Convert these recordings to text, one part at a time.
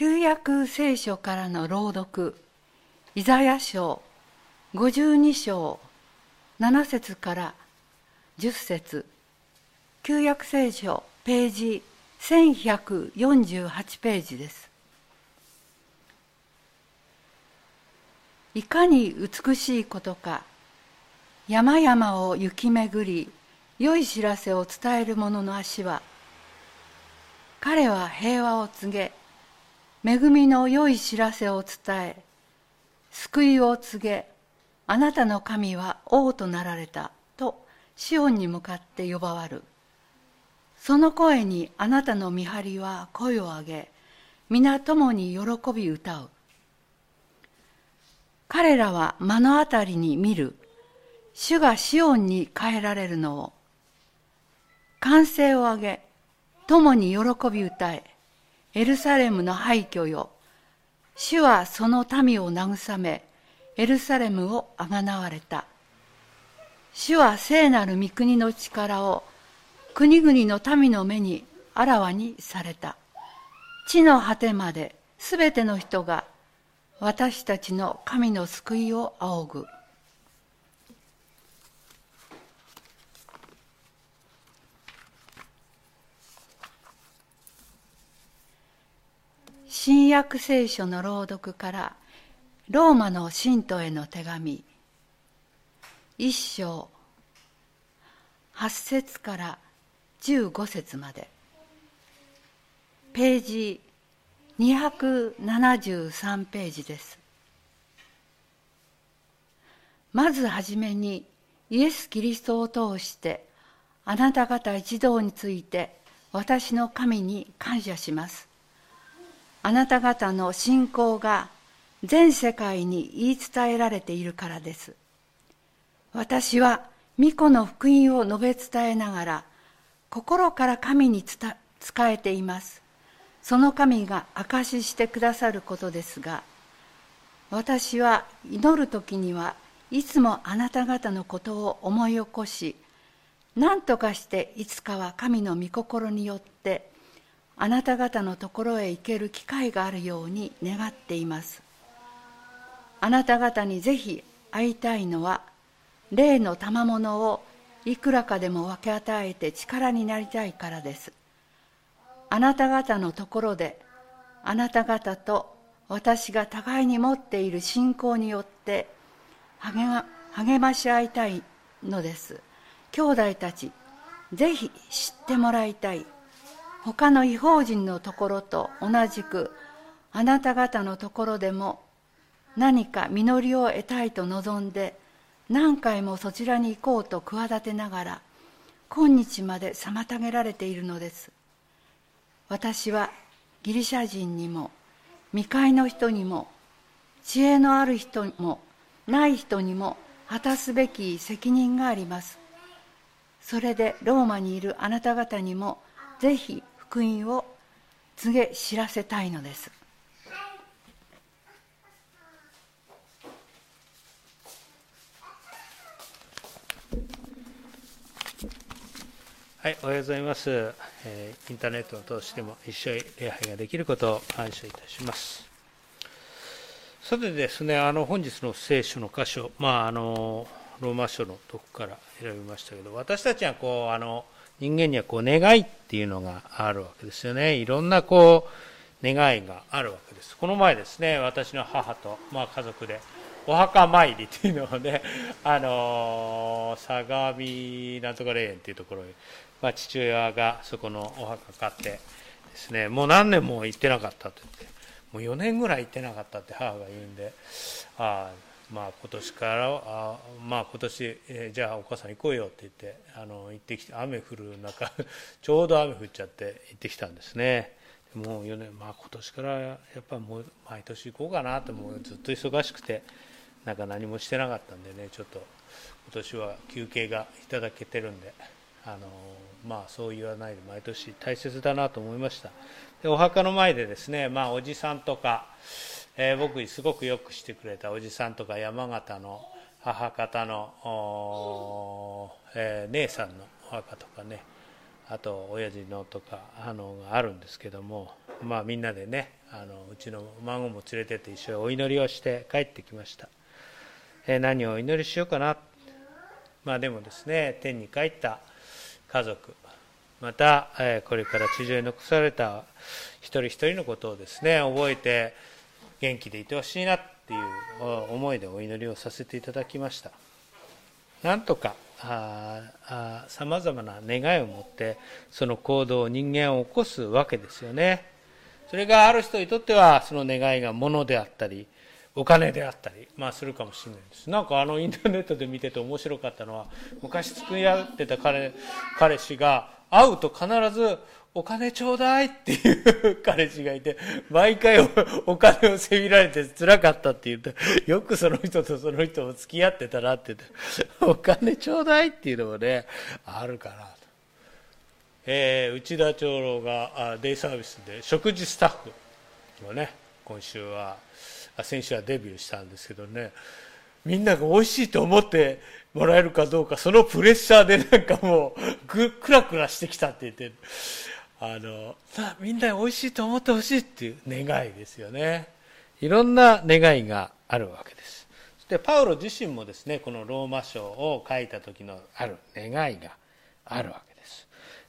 旧約聖書からの朗読イザヤ書52章7節から10節。旧約聖書ページ1148ページです。いかに美しいことか山々を行き巡り良い知らせを伝える者の足は彼は平和を告げ恵みの良い知らせを伝え救いを告げあなたの神は王となられたとシオンに向かって呼ばわる。その声にあなたの見張りは声を上げ皆共に喜び歌う。彼らは目の当たりに見る。主がシオンに変えられるのを。歓声を上げ共に喜び歌え。エルサレムの廃墟よ。主はその民を慰めエルサレムをあがなわれた。主は聖なる御国の力を国々の民の目にあらわにされた。地の果てまですべての人が私たちの神の救いを仰ぐ。新約聖書の朗読からローマの信徒への手紙一章8節から15節まで。ページ273ページです。まずはじめにイエス・キリストを通してあなた方一同について私の神に感謝します。あなた方の信仰が全世界に言い伝えられているからです。私は巫女の福音を述べ伝えながら心から神に伝えています。その神が証ししてくださることですが、私は祈る時にはいつもあなた方のことを思い起こし、何とかしていつかは神の御心によっあなた方のところへ行ける機会があるように願っています。あなた方にぜひ会いたいのは霊の賜物をいくらかでも分け与えて力になりたいからです。あなた方のところであなた方と私が互いに持っている信仰によって励まし合いたいのです。兄弟たちぜひ知ってもらいたい。他の違法人のところと同じくあなた方のところでも何か実りを得たいと望んで何回もそちらに行こうと企てながら今日まで妨げられているのです。私はギリシャ人にも未開の人にも知恵のある人もない人にも果たすべき責任があります。それでローマにいるあなた方にもぜひ福音を告げ知らせたいのですはい、おはようございます、えー、インターネットを通しても一緒に礼拝ができることを感謝いたします。さてですね、あの本日の聖書の箇所、まあ、あのローマ書のとこから選びましたけど、私たちはこうあの人間にはこう願いっていうのがあるわけですよね。いろんなこう願いがあるわけです。この前ですね、私の母と、まあ、家族でお墓参りっていうのをね、あの相模なんとか霊園っていうところに、まあ、父親がそこのお墓買ってですね、もう何年も行ってなかったと言って、もう4年ぐらい行ってなかったって母が言うんで、ああ、まあ、今年からあ、まあ、今年、えー、じゃあお母さん行こうよって言ってあの行ってきて雨降る中 ちょうど雨降っちゃって行ってきたんですね。もう4年、まあ、今年からやっぱもう毎年行こうかなってもうずっと忙しくてなんか何もしてなかったんでねちょっと今年は休憩がいただけてるんであのまあそう言わないで毎年大切だなと思いました。でお墓の前でですね、まあ、おじさんとかえー、僕にすごくよくしてくれたおじさんとか山形の母方の、えー、姉さんのお墓とかねあと親父のとかあのがあるんですけどもまあみんなでねあのうちの孫も連れてって一緒にお祈りをして帰ってきました、えー、何をお祈りしようかな。まあでもですね天に帰った家族また、えー、これから地上に残された一人一人のことをですね覚えて元気でいてほしいなっていう思いでお祈りをさせていただきました。なんとかさまざまな願いを持ってその行動を人間を起こすわけですよね。それがある人にとってはその願いが物であったりお金であったり、まあ、するかもしれないです。なんかあのインターネットで見てて面白かったのは昔付き合ってた彼彼氏が会うと必ずお金ちょうだいっていう彼氏がいて、毎回お金をせびられて辛かったって言って、よくその人とその人も付き合ってたなって言って、お金ちょうだいっていうのもね、あるかなと。えー、内田長老がデイサービスで食事スタッフをね、今週は、先週はデビューしたんですけどね、みんなが美味しいと思ってもらえるかどうか、そのプレッシャーでなんかもう、ぐ、クラクラしてきたって言って、あの、さあ、みんな美味しいと思ってほしいっていう願いですよね。いろんな願いがあるわけです。そしてパウロ自身もですね、このローマ書を書いた時のある願いがあるわけです。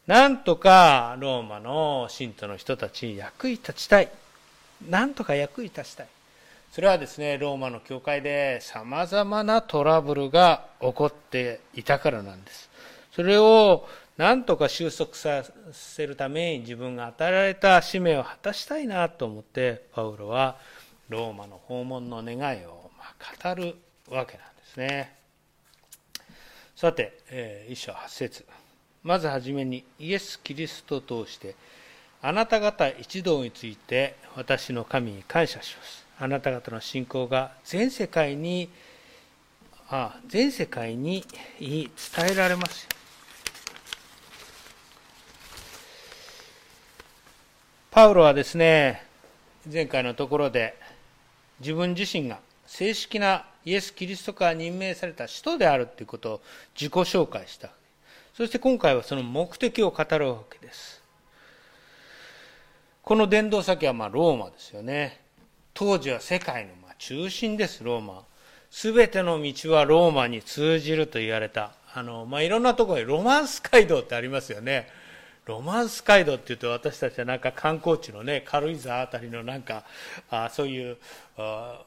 なんとかローマの信徒の人たちに役に立ちたい。なんとか役に立ちたい。それはですね、ローマの教会で様々なトラブルが起こっていたからなんです。それをなんとか収束させるために自分が与えられた使命を果たしたいなと思ってパウロはローマの訪問の願いを語るわけなんですね。さて、えー、一章八節。まずはじめにイエス・キリストを通してあなた方一同について私の神に感謝します。あなた方の信仰が全世界にあ全世界に伝えられますパウロはですね、前回のところで自分自身が正式なイエス・キリストから任命された使徒であるということを自己紹介した。そして今回はその目的を語るわけです。この伝道先はまローマですよね。当時は世界のま中心です、ローマ。すべての道はローマに通じると言われた。あの、まあ、いろんなところにロマンス街道ってありますよね。ロマンス街道っていうと私たちはなんか観光地のね軽井沢あたりのなんかあそういう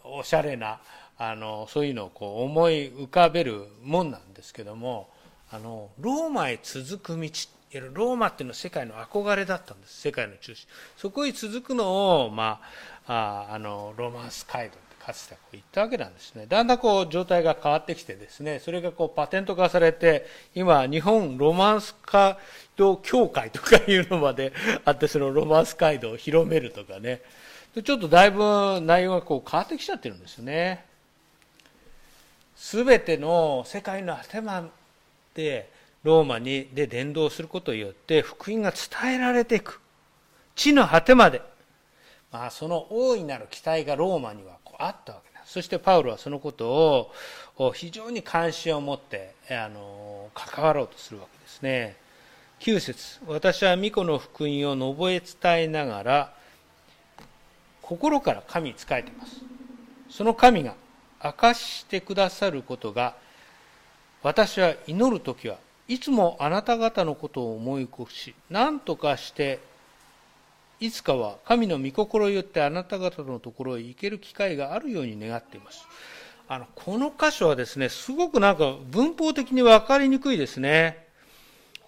おしゃれなあのそういうのをこう思い浮かべるもんなんですけどもあのローマへ続く道ローマっていうのは世界の憧れだったんです。世界の中心。そこへ続くのを、まあ、ああのロマンス街道。かつてこう言ったわけなんですね。だんだんこう状態が変わってきてですね、それがこうパテント化されて、今、日本ロマンス街道協会とかいうのまで あって、そのロマンス街道を広めるとかね、ちょっとだいぶ内容がこう変わってきちゃってるんですね。すべての世界の果てまで、ローマにで伝道することによって福音が伝えられていく。地の果てまで。まあ、その大いなる期待がローマにはあったわけですそしてパウロはそのことを非常に関心を持ってあの関わろうとするわけですね。9節。私は巫女の福音を述べ伝えながら心から神に仕えています。その神が明かしてくださることが私は祈る時はいつもあなた方のことを思い起こし何とかしていつかは神の御心によってあなた方のところへ行ける機会があるように願っています。あの、この箇所はですね、すごくなんか文法的に分かりにくいですね。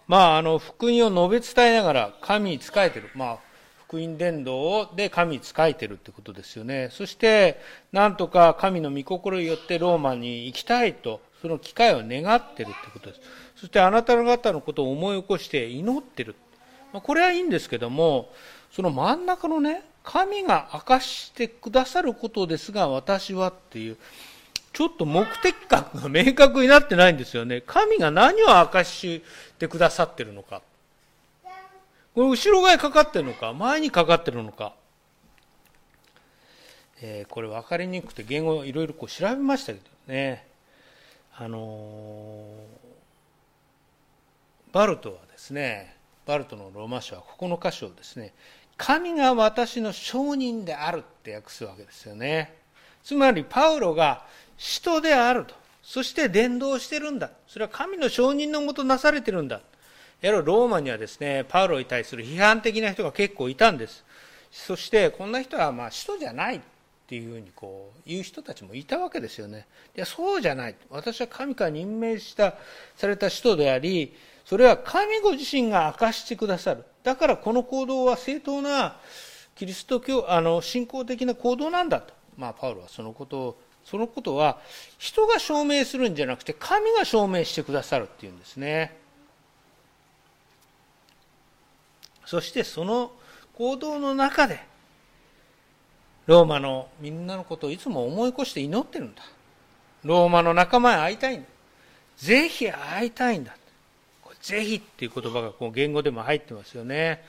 まあ、あの、福音を述べ伝えながら神に仕えてる。まあ、福音伝道で神に仕えてるってことですよね。そして、なんとか神の御心によってローマに行きたいと、その機会を願ってるってことです。そしてあなた方のことを思い起こして祈ってる。ま、これはいいんですけども、その真ん中のね、神が明かしてくださることですが、私はっていう、ちょっと目的感が明確になってないんですよね。神が何を明かしてくださってるのか。これ後ろ側にかかってるのか、前にかかってるのか。えー、これ分かりにくくて言語をいろいろこう調べましたけどね。あのー、バルトはですね、バルトのローマ書はここの箇所をですね、神が私の証人であるって訳すわけですよね。つまり、パウロが使徒であると。そして伝道してるんだ。それは神の承認のもとなされてるんだ。やろローマにはですね、パウロに対する批判的な人が結構いたんです。そして、こんな人はまあ使徒じゃないっていうふうにこう言う人たちもいたわけですよね。いや、そうじゃない。私は神から任命した、された使徒であり、それは神ご自身が明かしてくださる。だからこの行動は正当なキリスト教、あの、信仰的な行動なんだと。まあ、パウロはそのことをそのことは人が証明するんじゃなくて神が証明してくださるっていうんですねそしてその行動の中でローマのみんなのことをいつも思い起こして祈ってるんだローマの仲間へ会いたいんだぜひ会いたいんだぜひっていう言葉がこう言語でも入ってますよね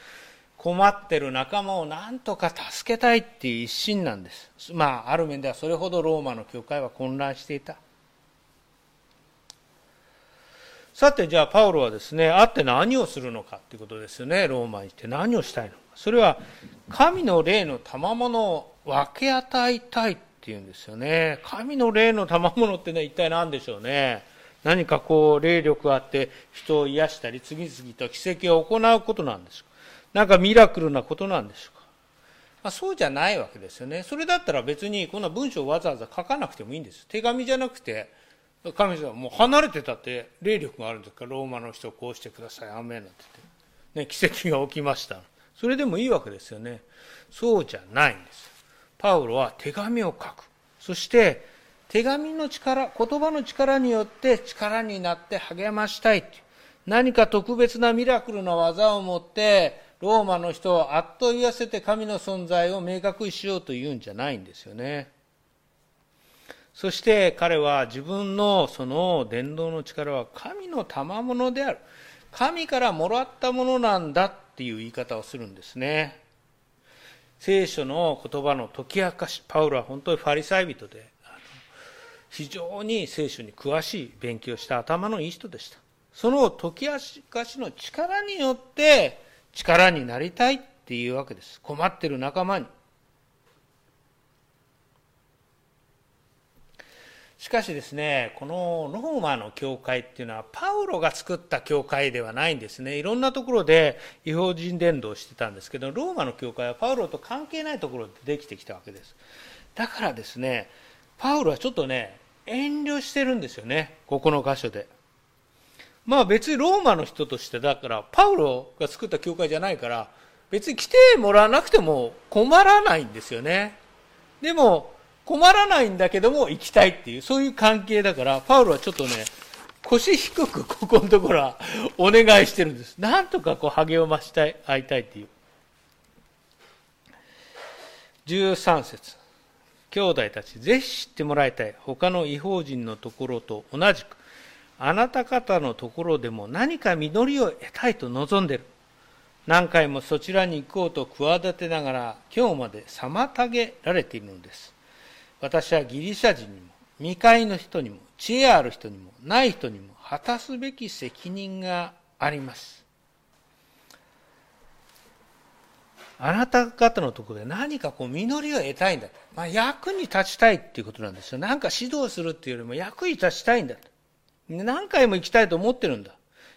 困ってる仲間をなんとか助けたいっていう一心なんです。まあ、ある面ではそれほどローマの教会は混乱していた。さて、じゃあ、パウロはですね、会って何をするのかっていうことですよね、ローマに行って何をしたいのか。それは、神の霊の賜物を分け与えたいっていうんですよね。神の霊の賜物ってね、一体何でしょうね。何かこう、霊力があって、人を癒したり、次々と奇跡を行うことなんです。なんかミラクルなことなんでしょうか？まあ、そうじゃないわけですよね。それだったら別にこんな文章をわざわざ書かなくてもいいんです。手紙じゃなくて、神様もう離れてたって霊力があるんですか？ら、ローマの人をこうしてください、アメンなんて言って。ね、奇跡が起きました。それでもいいわけですよね。そうじゃないんです。パウロは手紙を書く。そして、手紙の力、言葉の力によって力になって励ましたい。何か特別なミラクルな技を持って、ローマの人をあっと言わせて神の存在を明確にしようというんじゃないんですよね。そして彼は自分のその伝道の力は神の賜物である。神からもらったものなんだっていう言い方をするんですね。聖書の言葉の解き明かし、パウロは本当にファリサイ人で、非常に聖書に詳しい勉強した頭のいい人でした。その解き明かしの力によって、力になりたいっていうわけです。困ってる仲間に。しかしですね、このローマの教会っていうのは、パウロが作った教会ではないんですね。いろんなところで違法人伝道してたんですけど、ローマの教会はパウロと関係ないところでできてきたわけです。だからですね、パウロはちょっとね、遠慮してるんですよね、ここの箇所で。まあ別にローマの人としてだからパウロが作った教会じゃないから別に来てもらわなくても困らないんですよね。でも困らないんだけども行きたいっていうそういう関係だからパウロはちょっとね腰低くここのところはお願いしてるんです。なんとかこう励ましたい会いたいっていう。13節。兄弟たちぜひ知ってもらいたい他の違法人のところと同じくあなた方のところでも何か実りを得たいと望んでいる。何回もそちらに行こうと企てながら今日まで妨げられているのです。私はギリシャ人にも、未開の人にも、知恵ある人にも、ない人にも果たすべき責任があります。あなた方のところで何かこう実りを得たいんだと。まあ、役に立ちたいっていうことなんですよ。なんか指導するっていうよりも役に立ちたいんだと。何回も行きたいと思ってるんだ。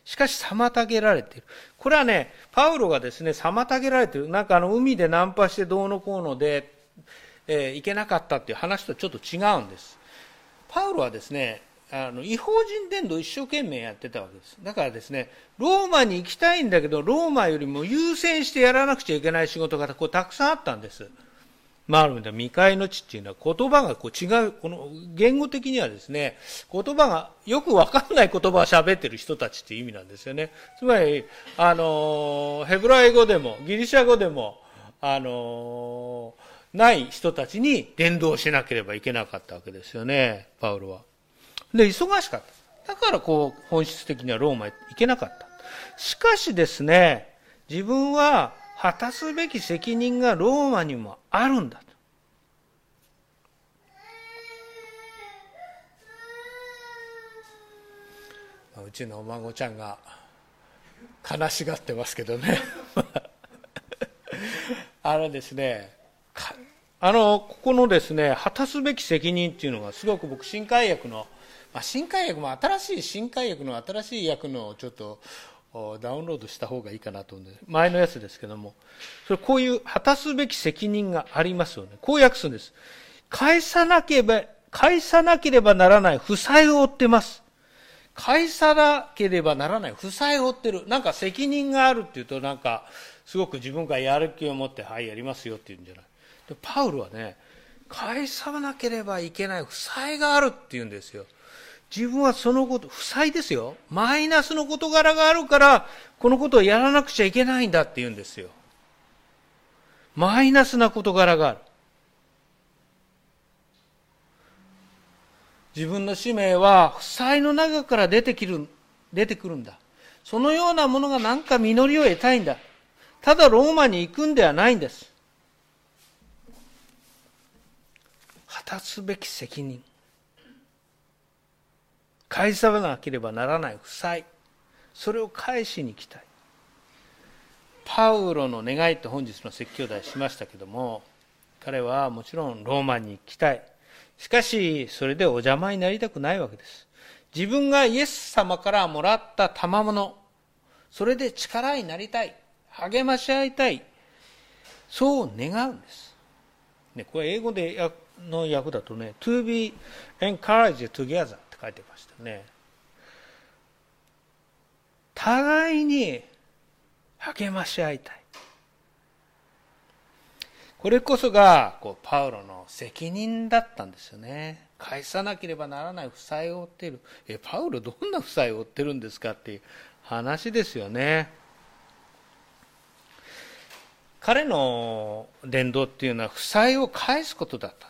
しかし妨げられている。これはね、パウロがですね、妨げられている。なんかあの、海でナンパしてどうのこうので、えー、行けなかったっていう話とちょっと違うんです。パウロはですね、あの違法人伝道一生懸命やってたわけです。だからですね、ローマに行きたいんだけど、ローマよりも優先してやらなくちゃいけない仕事がこうたくさんあったんです。まあ、ある意味では未開の地っていうのは言葉がこう違う、この言語的にはですね、言葉がよくわかんない言葉を喋ってる人たちっていう意味なんですよね。つまり、あの、ヘブライ語でも、ギリシャ語でも、あの、ない人たちに伝道しなければいけなかったわけですよね、パウロは。で、忙しかった。だからこう、本質的にはローマへ行けなかった。しかしですね、自分は果たすべき責任がローマにもあるんだと。うちのお孫ちゃんが悲しがってますけどね あのですね、あの、ここのですね、果たすべき責任っていうのがすごく僕、新海薬の、まあ、新海薬も新しい新海薬の新しい薬のちょっとダウンロードした方がいいかなと思うんで、前のやつですけども、それこういう果たすべき責任がありますよね。こう訳すんです。返さなければ、返さなければならない負債を負ってます。返さなければならない負債を負ってる。なんか責任があるっていうとなんか、すごく自分がやる気を持って、はい、やりますよって言うんじゃない。でパウルはね返さなければいけない負債があるって言うんですよ自分はそのこと負債ですよ。マイナスの事柄があるからこのことをやらなくちゃいけないんだって言うんですよ。マイナスな事柄がある。自分の使命は負債の中から出てきる出てくるんだ。そのようなものが何か実りを得たいんだ。ただローマに行くんではないんです。果たすべき責任。返さなければならない負債。それを返しに来たい。パウロの願いと本日の説教題しましたけども彼はもちろんローマに行きたい。しかしそれでお邪魔になりたくないわけです。自分がイエス様からもらった賜物それで力になりたい。励まし合いたい。そう願うんです、ね、これ英語での訳だとね、to be encouraged together 書いてましたね。互いに励まし合いたい。これこそがこうパウロの責任だったんですよね。返さなければならない負債を負っている。え、パウロどんな負債を負ってるんですかっていう話ですよね。彼の伝道っていうのは負債を返すことだった。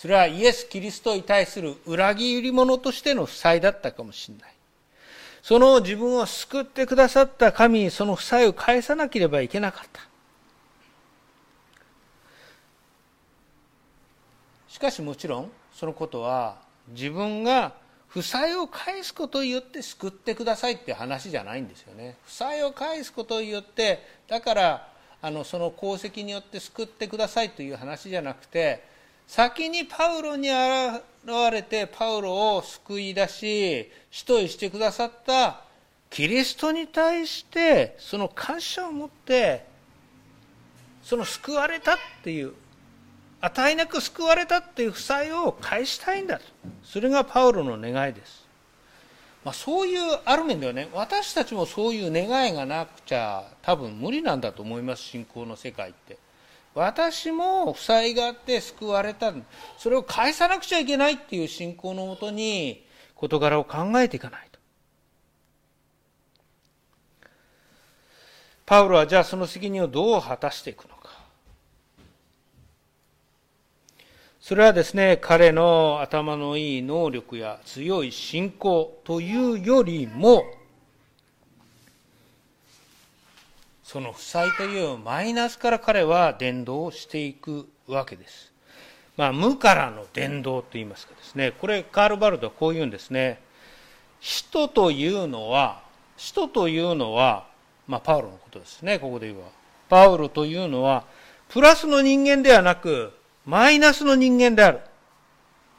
それはイエス・キリストに対する裏切り者としての負債だったかもしれない。その自分を救ってくださった神にその負債を返さなければいけなかった。しかしもちろんそのことは自分が負債を返すことによって救ってくださいって話じゃないんですよね。負債を返すことによってだからあのその功績によって救ってくださいという話じゃなくて先にパウロに現れてパウロを救い出し使徒にしてくださったキリストに対してその感謝を持ってその救われたっていう与えなく救われたっていう負債を返したいんだと。それがパウロの願いです、まあ、そういうある面ではね私たちもそういう願いがなくちゃ多分無理なんだと思います信仰の世界って。私も負債があって救われたそれを返さなくちゃいけないっていう信仰のもとに事柄を考えていかないと。パウロはじゃあその責任をどう果たしていくのか。それはですね彼の頭のいい能力や強い信仰というよりもその負債というマイナスから彼は伝道をしていくわけです。まあ、無からの伝道と言いますかですね、これカール・バルドはこう言うんですね。使徒というのは、使徒というのは、まあ、パウロのことですね、ここで言えば。パウロというのは、プラスの人間ではなく、マイナスの人間である。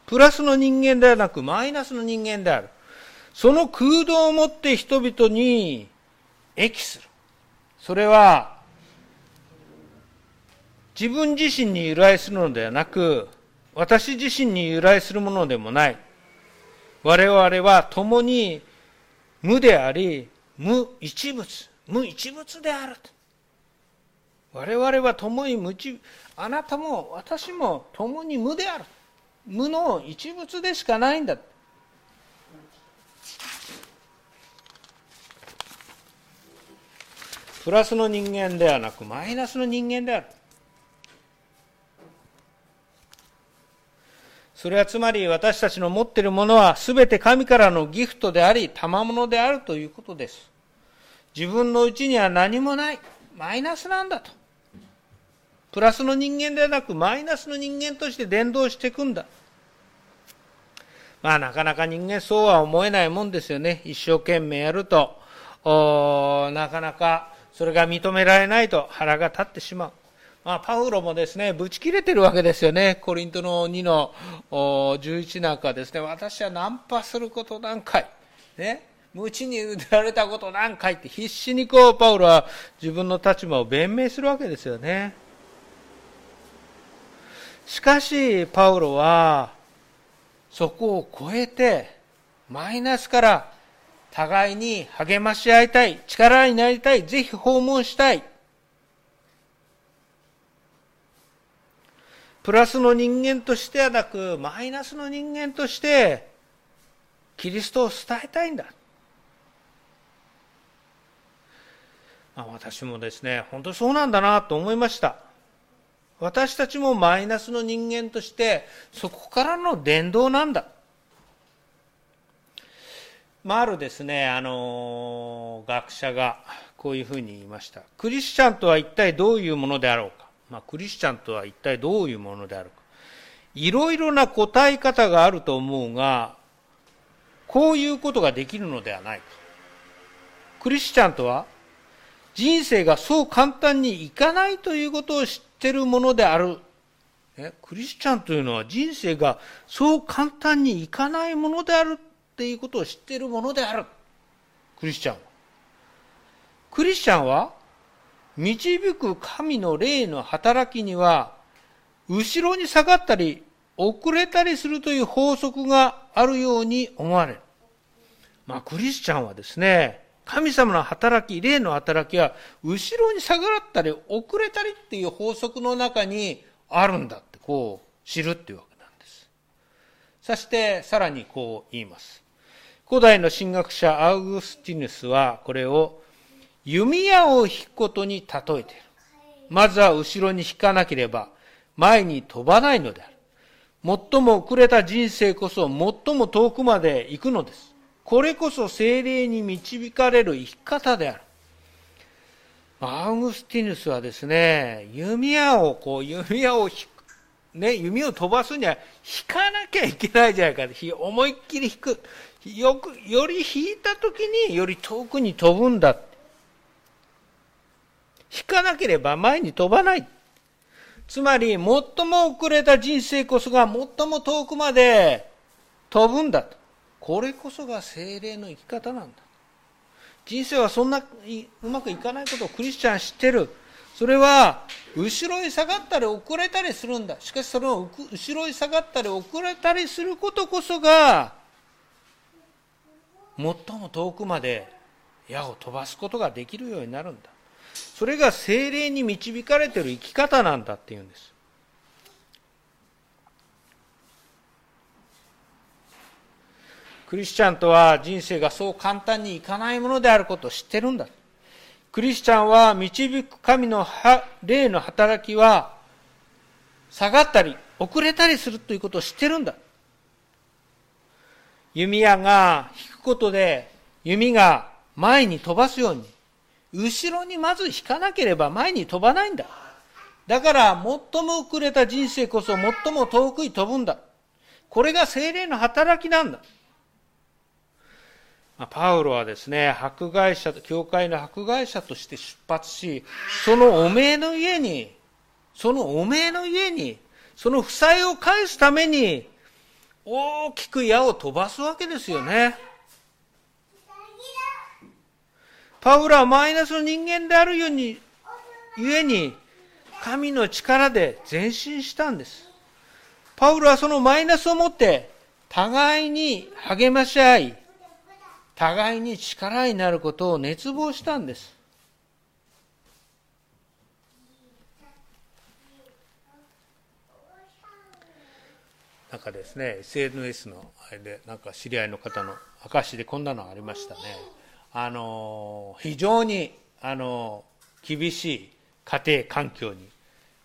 プラスの人間ではなく、マイナスの人間である。その空洞を持って人々に益する。それは自分自身に由来するのではなく私自身に由来するものでもない。我々は共に無であり無一物無一物である。我々は共に無一あなたも私も共に無である。無の一物でしかないんだ。プラスの人間ではなくマイナスの人間である。それはつまり私たちの持っているものは全て神からのギフトであり賜物であるということです。自分のうちには何もない。マイナスなんだと。プラスの人間ではなくマイナスの人間として伝道していくんだ。まあなかなか人間そうは思えないもんですよね。一生懸命やると。なかなかそれが認められないと腹が立ってしまう。まあ、パウロもですね、ぶち切れてるわけですよね。コリントの2の11なんかですね、私はナンパすること何回、ね、無知に打たれたこと何回って必死にこう、パウロは自分の立場を弁明するわけですよね。しかし、パウロは、そこを超えて、マイナスから互いに励まし合いたい、力になりたい、ぜひ訪問したい。プラスの人間としてはなく、マイナスの人間として、キリストを伝えたいんだ。まあ、私もですね、本当そうなんだなと思いました。私たちもマイナスの人間として、そこからの伝道なんだ。まあ、あるですね、あの学者がこういうふうに言いました。クリスチャンとは一体どういうものであろうか。まあ、クリスチャンとは一体どういうものであるか。いろいろな答え方があると思うが、こういうことができるのではないか。クリスチャンとは、人生がそう簡単にいかないということを知っているものであるえ。クリスチャンというのは人生がそう簡単にいかないものであるっていうことを知っているものである。クリスチャンは。クリスチャンは導く神の霊の働きには、後ろに下がったり、遅れたりするという法則があるように思われる。まあ、クリスチャンはですね、神様の働き、霊の働きは、後ろに下がったり、遅れたりっていう法則の中にあるんだって、こう、知るっていうわけ。そして、さらにこう言います。古代の神学者アウグスティヌスは、これを、弓矢を引くことに例えている。まずは後ろに引かなければ前に飛ばないのである。最も遅れた人生こそ最も遠くまで行くのです。これこそ精霊に導かれる生き方である。アウグスティヌスはですね、弓矢をこう、弓矢を引く、ね、弓を飛ばすには引かなきゃいけないじゃないか。思いっきり引く。よく、より引いた時により遠くに飛ぶんだ。引かなければ前に飛ばない。つまり、最も遅れた人生こそが最も遠くまで飛ぶんだと。これこそが精霊の生き方なんだ。人生はそんなうまくいかないことをクリスチャン知ってる。それは、後ろに下がったり遅れたりするんだ。しかしそれを後ろに下がったり遅れたりすることこそが、最も遠くまで矢を飛ばすことができるようになるんだ。それが精霊に導かれている生き方なんだっていうんです。クリスチャンとは人生がそう簡単にいかないものであることを知ってるんだ。クリスチャンは導く神の霊の働きは下がったり遅れたりするということを知ってるんだ。弓矢が引くことで弓が前に飛ばすように後ろにまず引かなければ前に飛ばないんだ。だから最も遅れた人生こそ最も遠くに飛ぶんだ。これが精霊の働きなんだ。パウロはですね、迫害者、教会の迫害者として出発し、そのおめえの家に、そのおめえの家に、その負債を返すために、大きく矢を飛ばすわけですよね。パウロはマイナスの人間であるように、ゆえに、神の力で前進したんです。パウロはそのマイナスを持って、互いに励まし合い、互いに力になることを熱望したんです。なんかですね、SNS のあれで、なんか知り合いの方の証でこんなのありましたね。あの非常にあの厳しい家庭環境に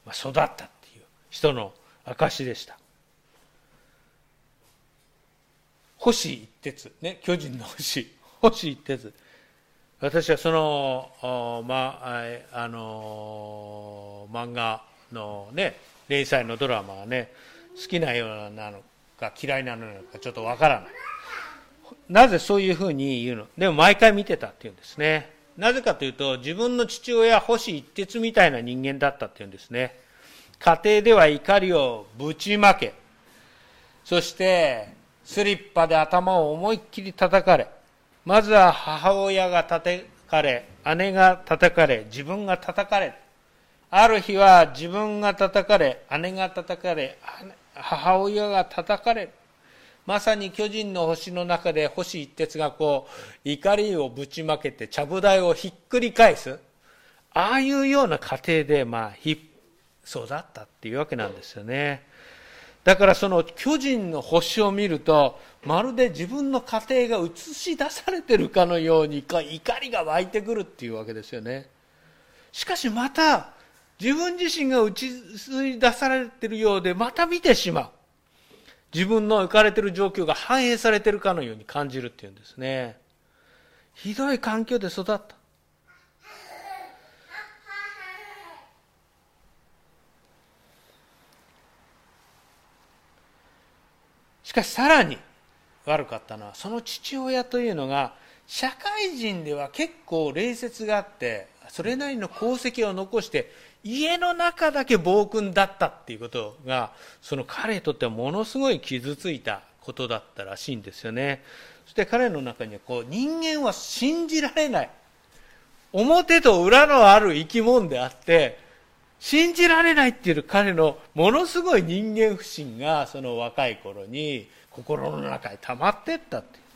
育ったっていう人の証でした星一徹。ね巨人の星星 一徹。私はその、まあ、あの漫画のね連載のドラマがね好きなようなのか嫌いなのかちょっとわからない。なぜそういうふうに言うの？でも毎回見てたっていうんですね。なぜかというと、自分の父親、星一徹みたいな人間だったっていうんですね。家庭では怒りをぶちまけ、そして、スリッパで頭を思いっきり叩かれ、まずは母親が叩かれ、姉が叩かれ、自分が叩かれ、ある日は自分が叩かれ、姉が叩かれ、母親が叩かれ。まさに巨人の星の中で星一徹がこう、怒りをぶちまけて、ちゃぶ台をひっくり返す。ああいうような家庭で、まあ、ひ、育ったっていうわけなんですよね。だからその巨人の星を見ると、まるで自分の家庭が映し出されてるかのように怒りが湧いてくるっていうわけですよね。しかしまた、自分自身が映し出されてるようで、また見てしまう。自分の浮かれてる状況が反映されてるかのように感じるっていうんですね。ひどい環境で育った。かしさらに悪かったのは、その父親というのが、社会人では結構礼節があって、それなりの功績を残して、家の中だけ暴君だったっていうことが、その彼にとってはものすごい傷ついたことだったらしいんですよね。そして彼の中にはこう、人間は信じられない。表と裏のある生き物であって、信じられないっていう彼のものすごい人間不信がその若い頃に心の中に溜まってったって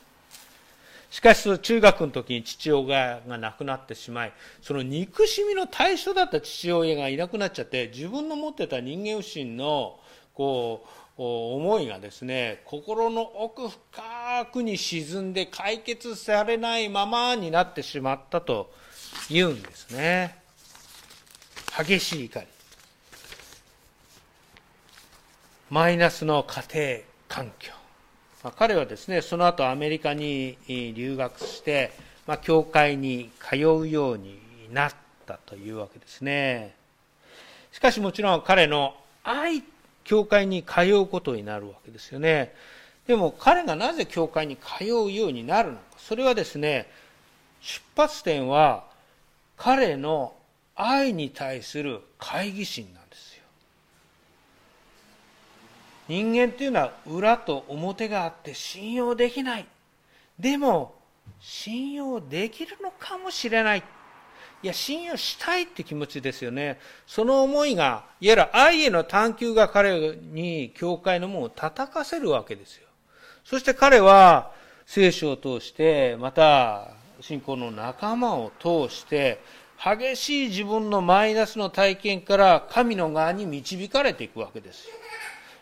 しかし、中学の時に父親が亡くなってしまい、その憎しみの対象だった父親がいなくなっちゃって、自分の持ってた人間不信の、こう、思いがですね、心の奥深くに沈んで解決されないままになってしまったと言うんですね。激しい怒り。マイナスの家庭環境。まあ、彼はですね、その後アメリカに留学して、まあ、教会に通うようになったというわけですね。しかしもちろん彼の愛、教会に通うことになるわけですよね。でも彼がなぜ教会に通うようになるのか。それはですね、出発点は彼の愛に対する懐疑心なんですよ。人間っていうのは裏と表があって信用できない。でも、信用できるのかもしれない。いや、信用したいって気持ちですよね。その思いが、いわゆる愛への探求が彼に教会の門を叩かせるわけですよ。そして彼は聖書を通して、また信仰の仲間を通して、激しい自分のマイナスの体験から神の側に導かれていくわけですよ。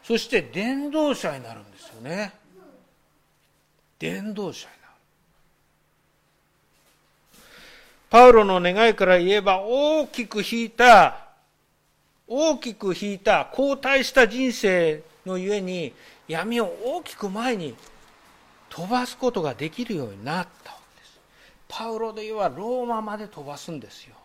そして伝道者になるんですよね。伝道者になる。パウロの願いから言えば大きく引いた大きく引いた後退した人生のゆえに闇を大きく前に飛ばすことができるようになった。パウロで言えばローマまで飛ばすんですよ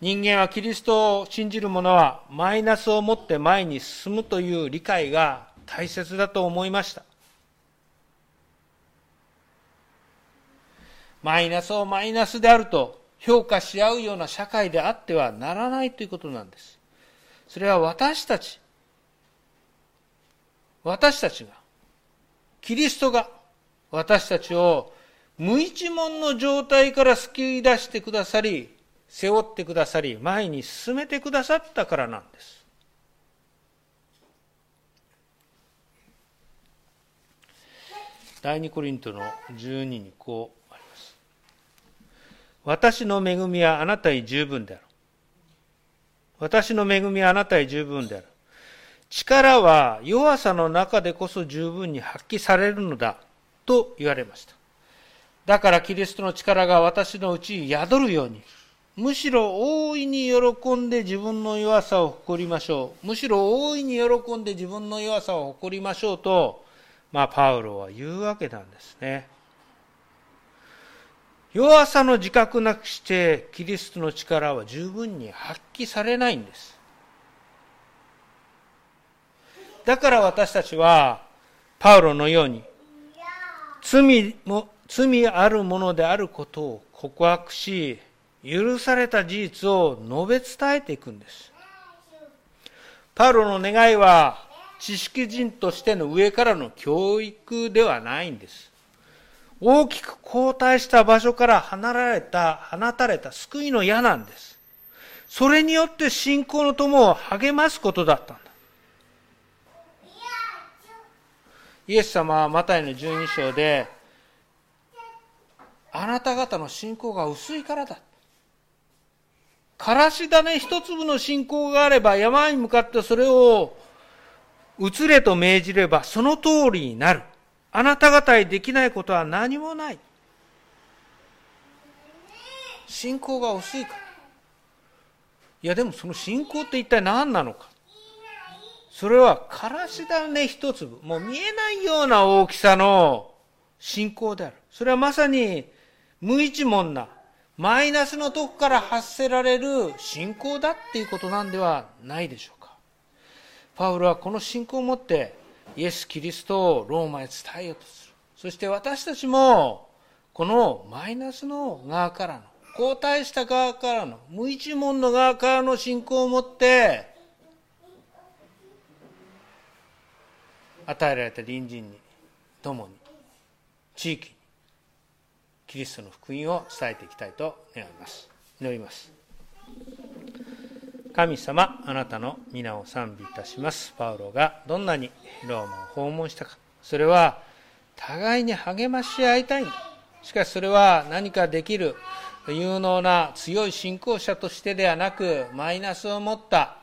人間はキリストを信じる者はマイナスを持って前に進むという理解が大切だと思いました。マイナスをマイナスであると評価し合うような社会であってはならないということなんです。それは私たち、私たちが、キリストが私たちを無一文の状態から救い出してくださり、背負ってくださり、前に進めてくださったからなんです。第二コリントの12にこうあります。私の恵みはあなたに十分である。私の恵みはあなたに十分である。力は弱さの中でこそ十分に発揮されるのだと言われました。だからキリストの力が私のうちに宿るように、むしろ大いに喜んで自分の弱さを誇りましょう。むしろ大いに喜んで自分の弱さを誇りましょうと、まあ、パウロは言うわけなんですね。弱さの自覚なくして、キリストの力は十分に発揮されないんです。だから私たちは、パウロのように、罪も罪あるものであることを告白し許された事実を述べ伝えていくんです。パウロの願いは知識人としての上からの教育ではないんです。大きく後退した場所から離れた放たれた救いの矢なんです。それによって信仰の友を励ますことだったんだイエス様はマタイの12章であなた方の信仰が薄いからだからし種一粒の信仰があれば山に向かってそれを移れと命じればその通りになる。あなた方にできないことは何もない。信仰が薄いから。いやでもその信仰って一体何なのか。それはからし種一粒、もう見えないような大きさの信仰である。それはまさに無一文なマイナスのとこから発せられる信仰だっていうことなんではないでしょうか。パウロはこの信仰を持ってイエス・キリストをローマへ伝えようとする。そして私たちもこのマイナスの側からの、後退した側からの、無一文の側からの信仰を持って与えられた隣人に、共に、地域に、キリストの福音を伝えていきたいと願います。祈ります。神様、あなたの皆を賛美いたします。パウロがどんなにローマを訪問したか。それは互いに励まし合いたいんだ。しかしそれは何かできる有能な強い信仰者としてではなく、マイナスを持った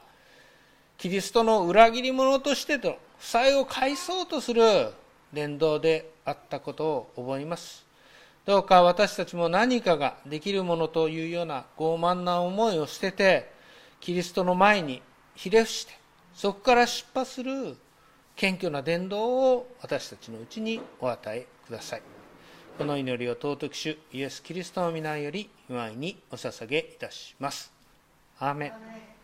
キリストの裏切り者としてと負債を返そうとする伝道であったことを覚えます。どうか私たちも何かができるものというような傲慢な思いを捨てて、キリストの前にひれ伏して、そこから出発する謙虚な伝道を私たちのうちにお与えください。この祈りを尊き主イエス・キリストの皆より祝いにお捧げいたします。アーメン